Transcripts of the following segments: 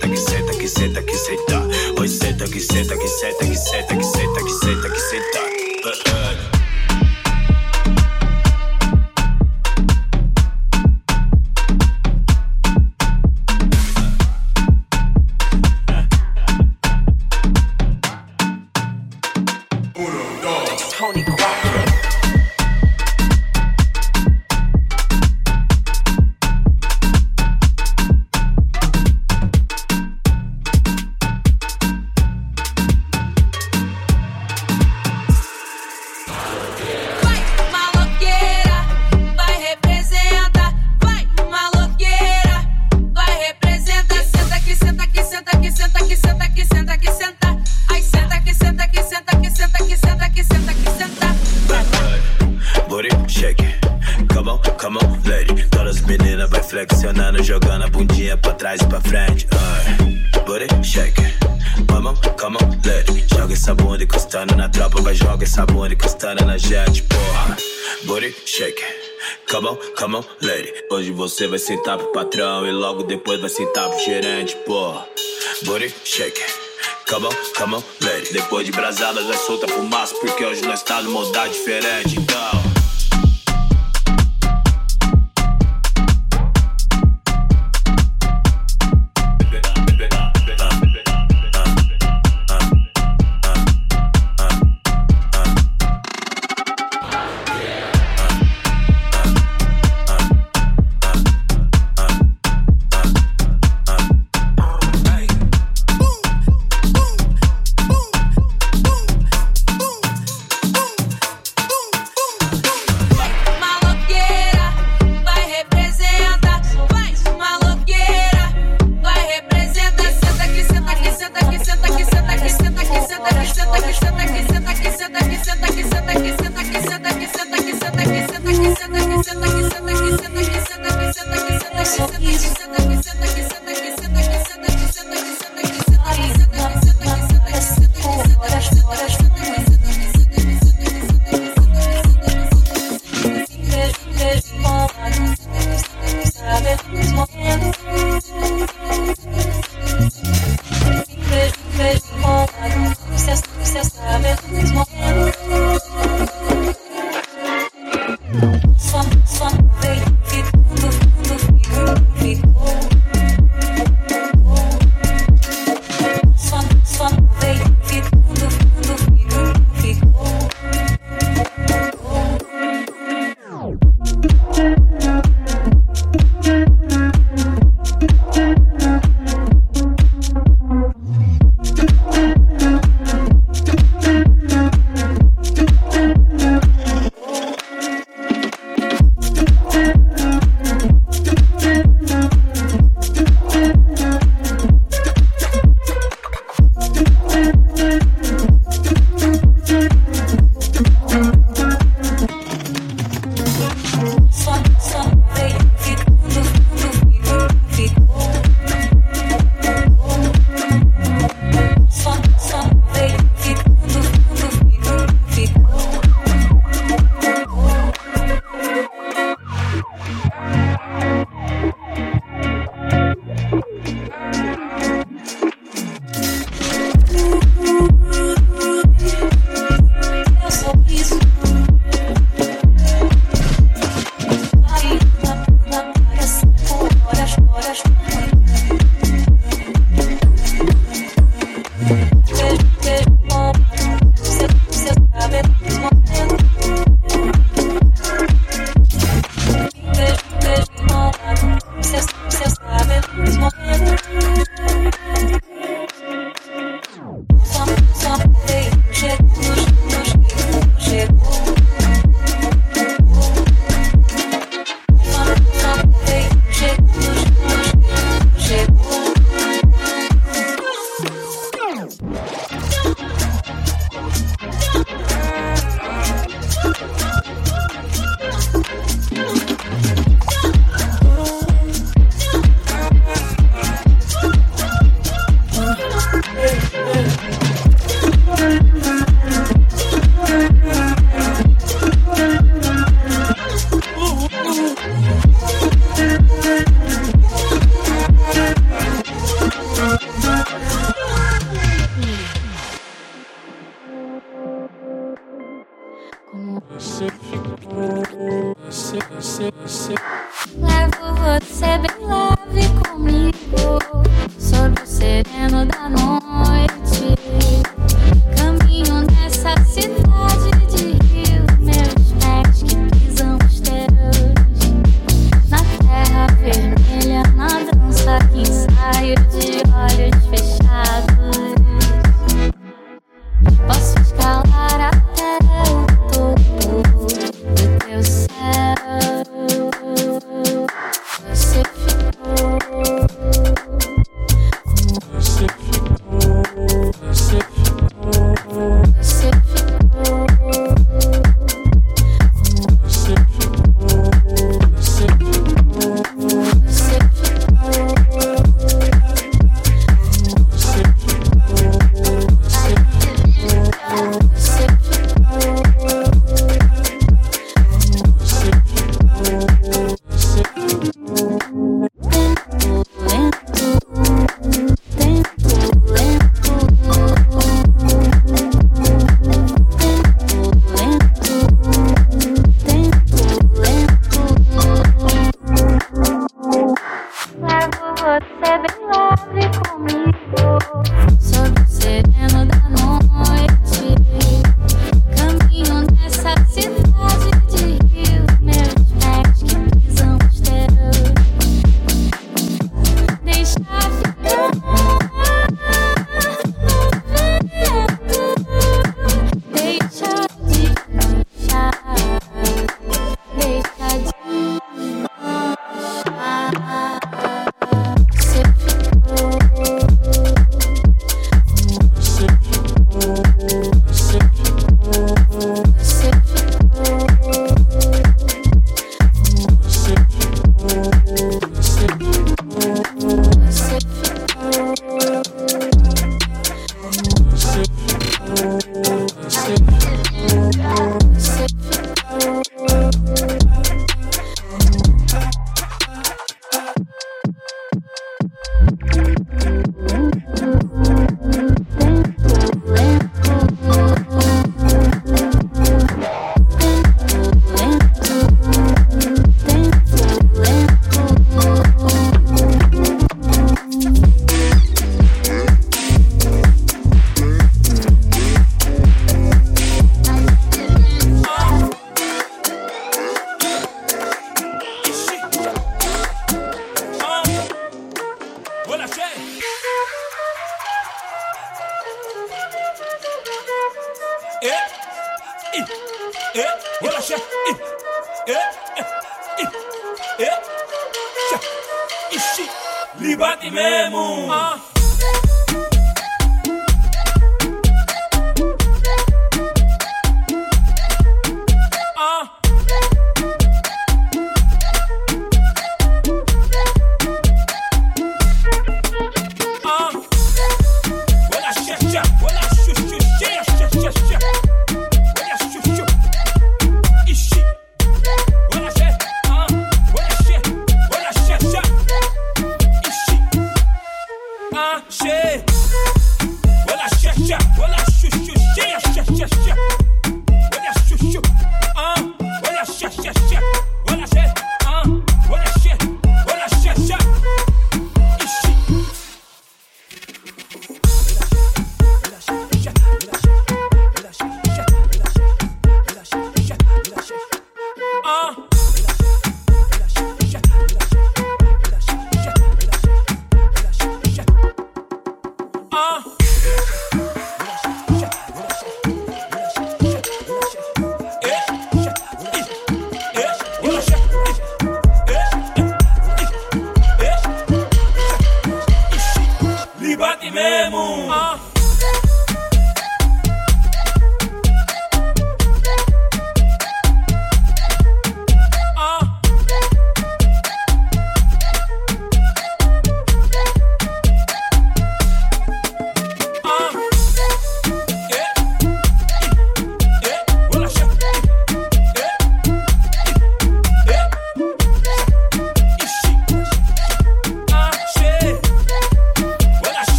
Senta, que senta, que senta, que senta. Oi, senta, que senta, que senta, que senta, que senta, você vai sentar pro patrão e logo depois vai sentar pro gerente, porra. Booty shake. Come on, come on, lady. Depois de brasada já solta fumaça, porque hoje nós tá no modal diferente,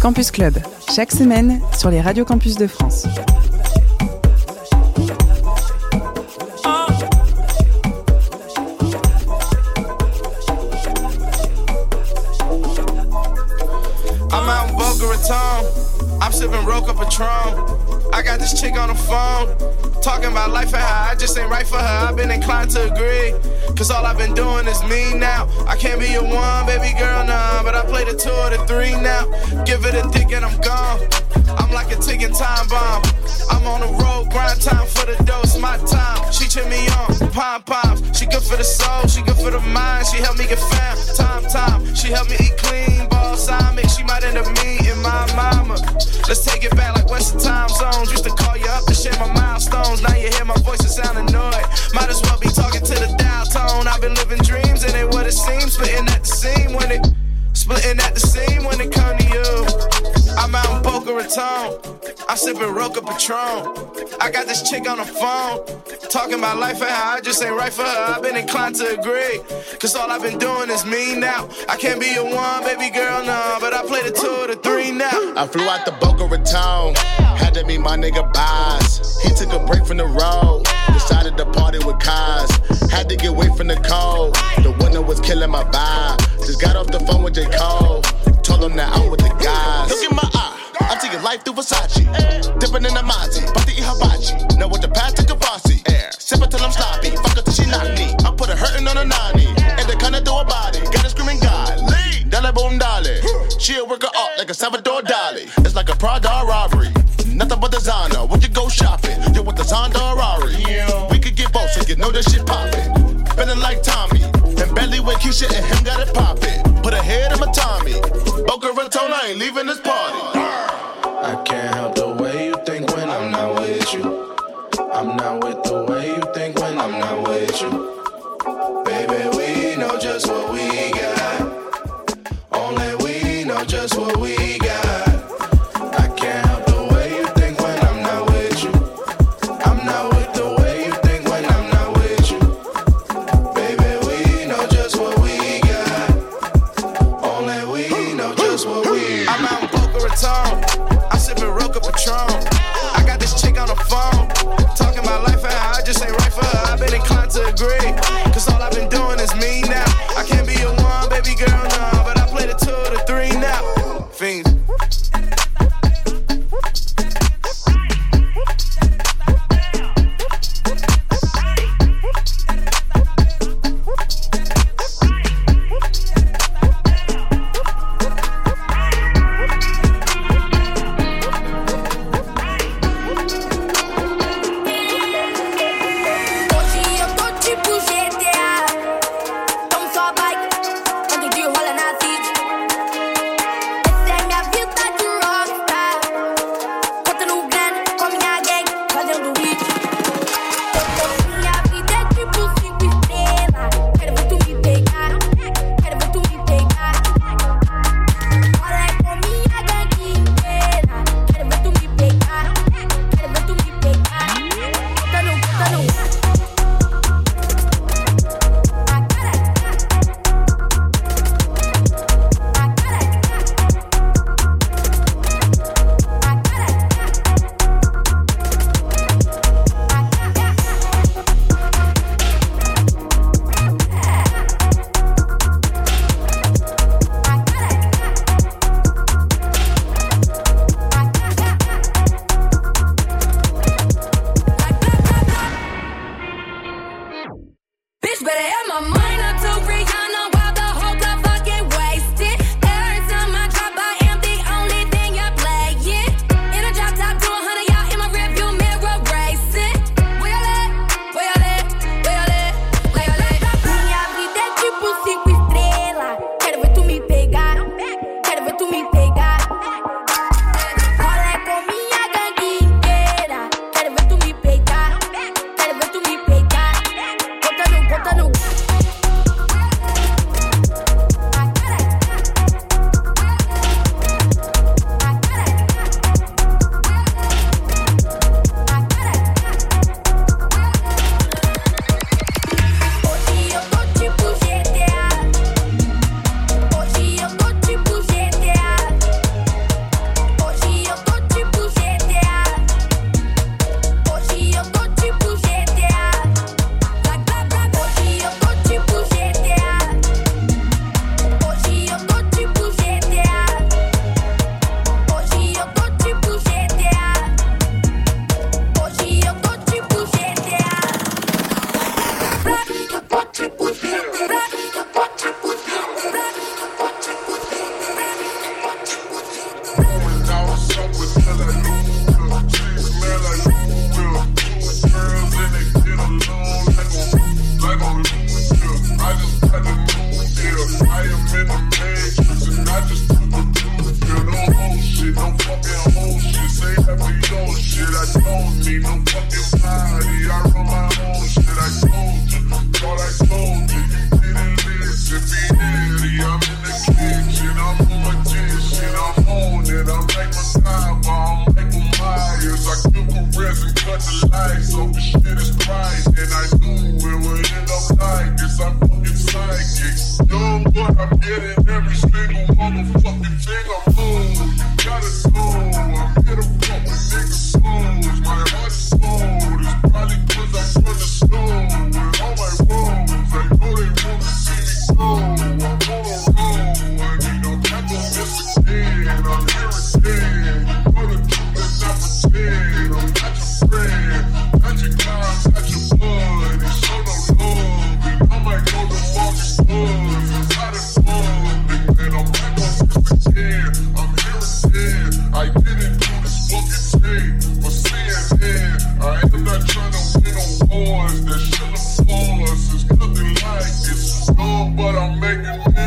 Campus Club, chaque semaine sur les radios campus de France. I'm sipping Roca Patron. I got this chick on the phone. Talking about life and how I just ain't right for her. I've been inclined to agree. Cause all I've been doing is me now. I can't be a one, baby girl, nah. But I play the two or the three now. Give it a dick and I'm gone. I'm like a ticking time bomb. I'm on the road, grind time for the dose, my time. She cheer me on, pom poms. She good for the soul, she good for the mind. She help me get fam, time, time. She help me eat clean, balsamic. She might end up meeting my mama. Let's take it back like Western time zones. Used to call you up to share my milestones. Now you hear my voice and sound annoyed. Might as well be talking to the splitting at the seam when it come to you. I'm out in Boca Raton. I'm sipping Roca Patron. I got this chick on the phone. Talking about life and how I just ain't right for her. I've been inclined to agree. Cause all I've been doing is me now. I can't be a one, baby girl, no. But I play the two the three now. I flew out the Boca Raton. Had to meet my nigga Bas. He took a break from the road. Decided to party with Kaz. Had to get away from the cold. The winter was killing my vibe. Just got off the phone with J. Cole. Told him that I'm with the guys. Look in my eye. I'm taking life through Versace. Dipping in the Mozzie. About to eat hibachi. Know what the path to Kavasi. Sip it till I'm sloppy. Fuck her till she knock me. I put a hurtin' on a 90. And the kinda through her body. Got her screaming God. Dale boom dolly. She'll work her up like a Salvador Dali. It's like a Prada robbery. Know that shit poppin'. Feeling like Tommy. And Belly with Keisha and him got it poppin'. Put a head in my Tommy. Boca Raton, I ain't leaving this party. I can't help the way you think when I'm not with you. I'm not with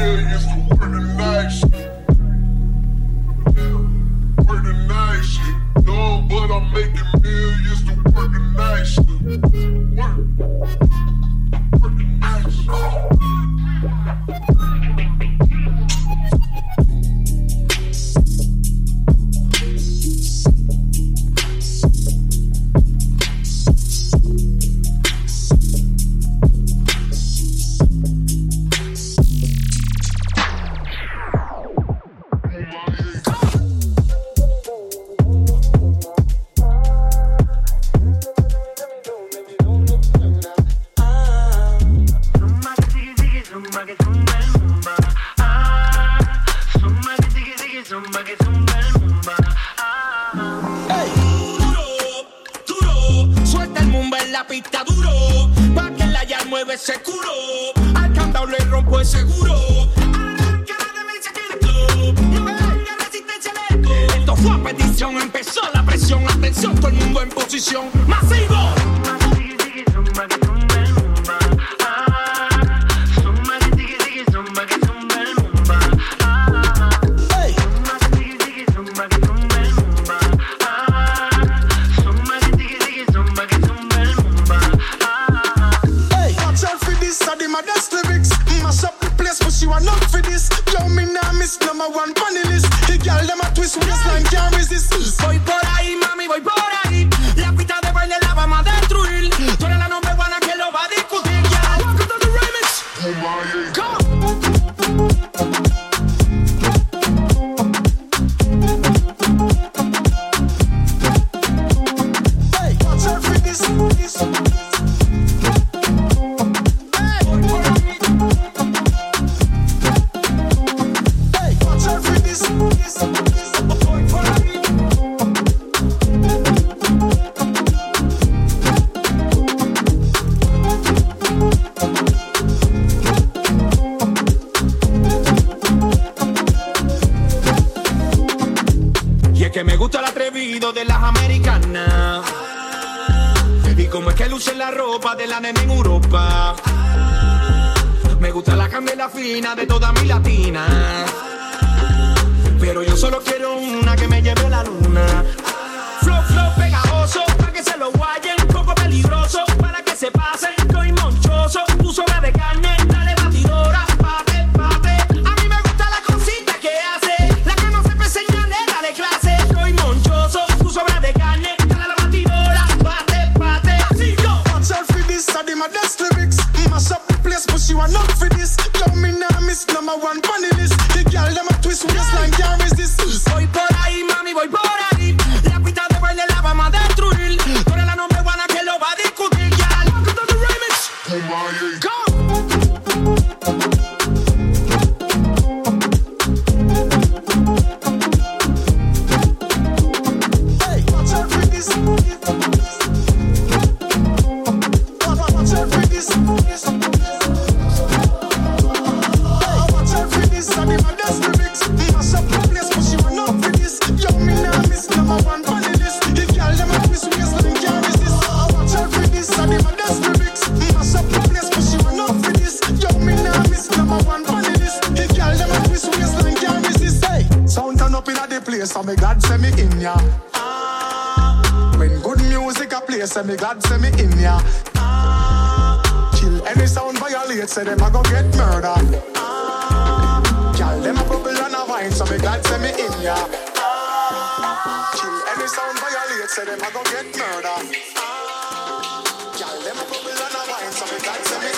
yeah, to work the night work the night. Dumb, but I'm making millions to work the night. Work. Marina de say me glad, say me in ya. Ah. Kill any sound violate, say them a go get murdered. Gyal ah. them a bubble and a wine, so me glad, say me in ya. Ah. Kill any sound violate, say them a go get murdered. Gyal them a bubble and a wine, so me glad, say me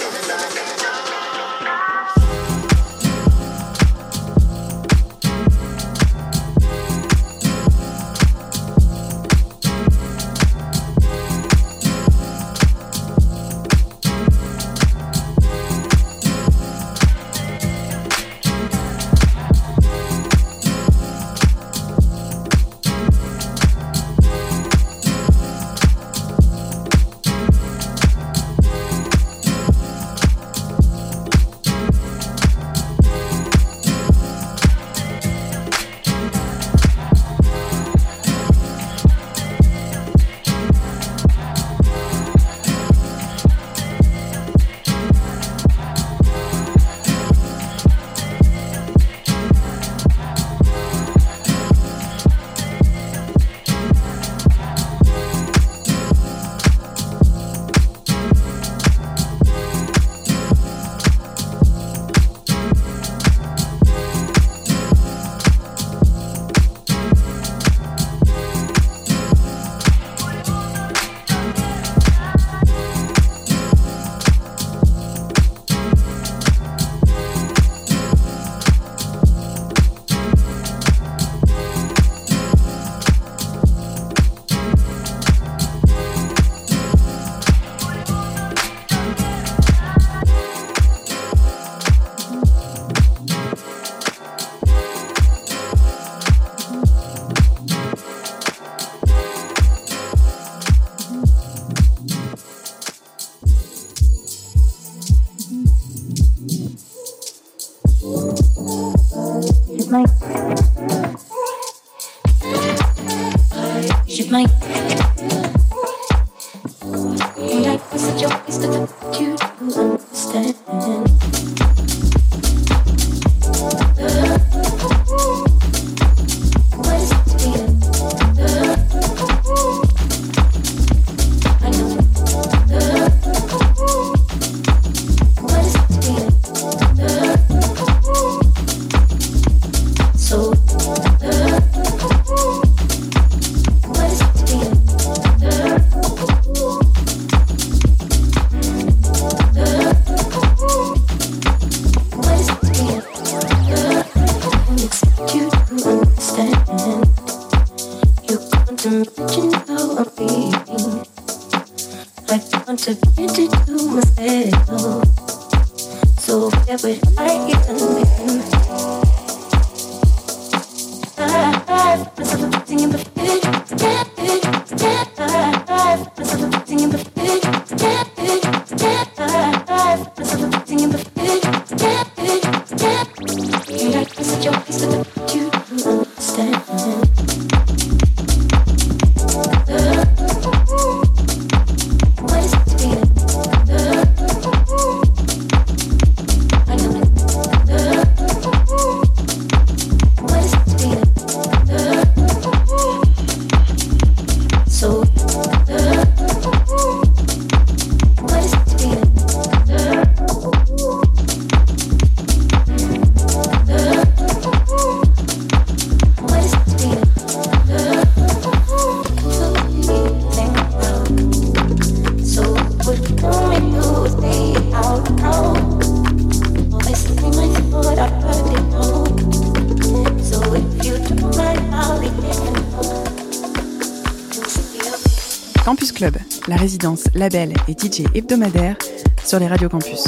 label et DJ hebdomadaire sur les radios campus.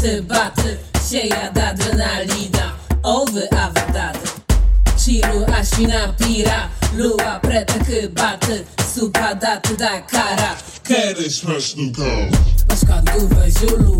baty, baty Sieja adrenalina. Owy awatady Chiru asina pira Lua preteky baty Supa daty da kara Keryś masz nuką Masz kadłubę ziulu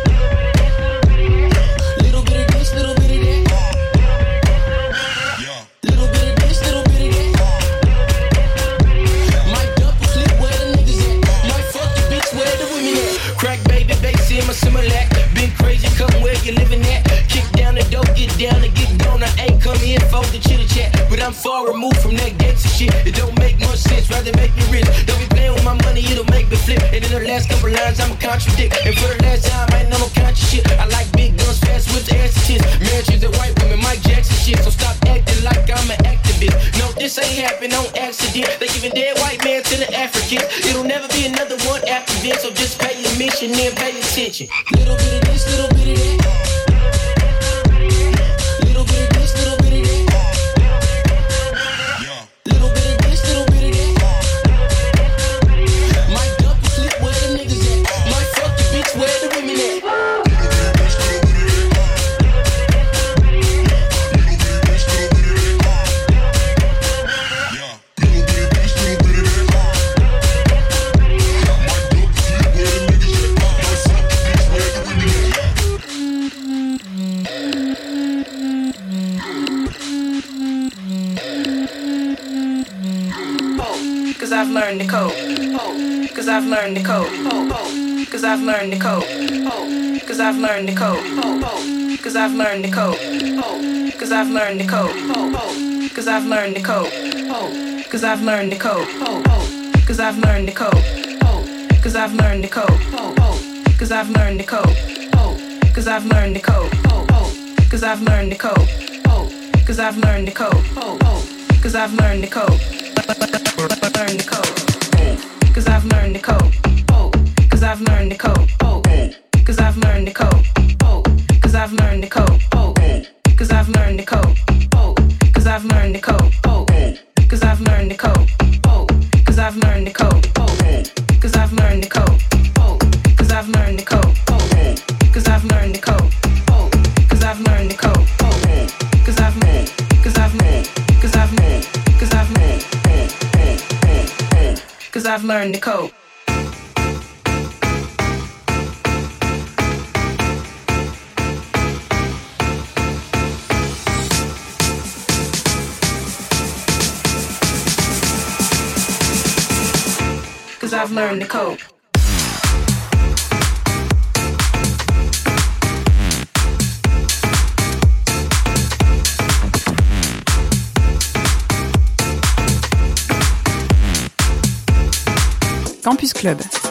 down and get gone. I ain't come here for the chitter chat. But I'm far removed from that gangster shit. It don't make much sense, rather make me rich. Don't be playing with my money, it'll make me flip. And in the last couple lines, I'ma contradict. And for the last time, I ain't no conscious shit. I like big guns, fast with ass and tits. Marriages and white women, Mike Jackson shit. So stop acting like I'm an activist. No, this ain't happen on accident. They giving dead white man to the Africans. It'll never be another one after this. So just pay your mission and pay attention. Little bit of this, little bit of that. learned to code. Cause I've learned the code. Cause I've learned the code. Cause I've learned the code. Cause I've learned the code. Cause I've learned the code. Cause I've learned the code. Cause I've learned the code. Cause I've learned the code. Cause I've learned the code. Cause I've learned the code. Cause I've learned the code. Cause I've learned the code. Cause I've learned the code. Learn to code cause I've learned the code. Oh, cause I've learned the code. Oh, cause I've learned the code. I've learned to cope. Cause I've learned to cope. Campus Club.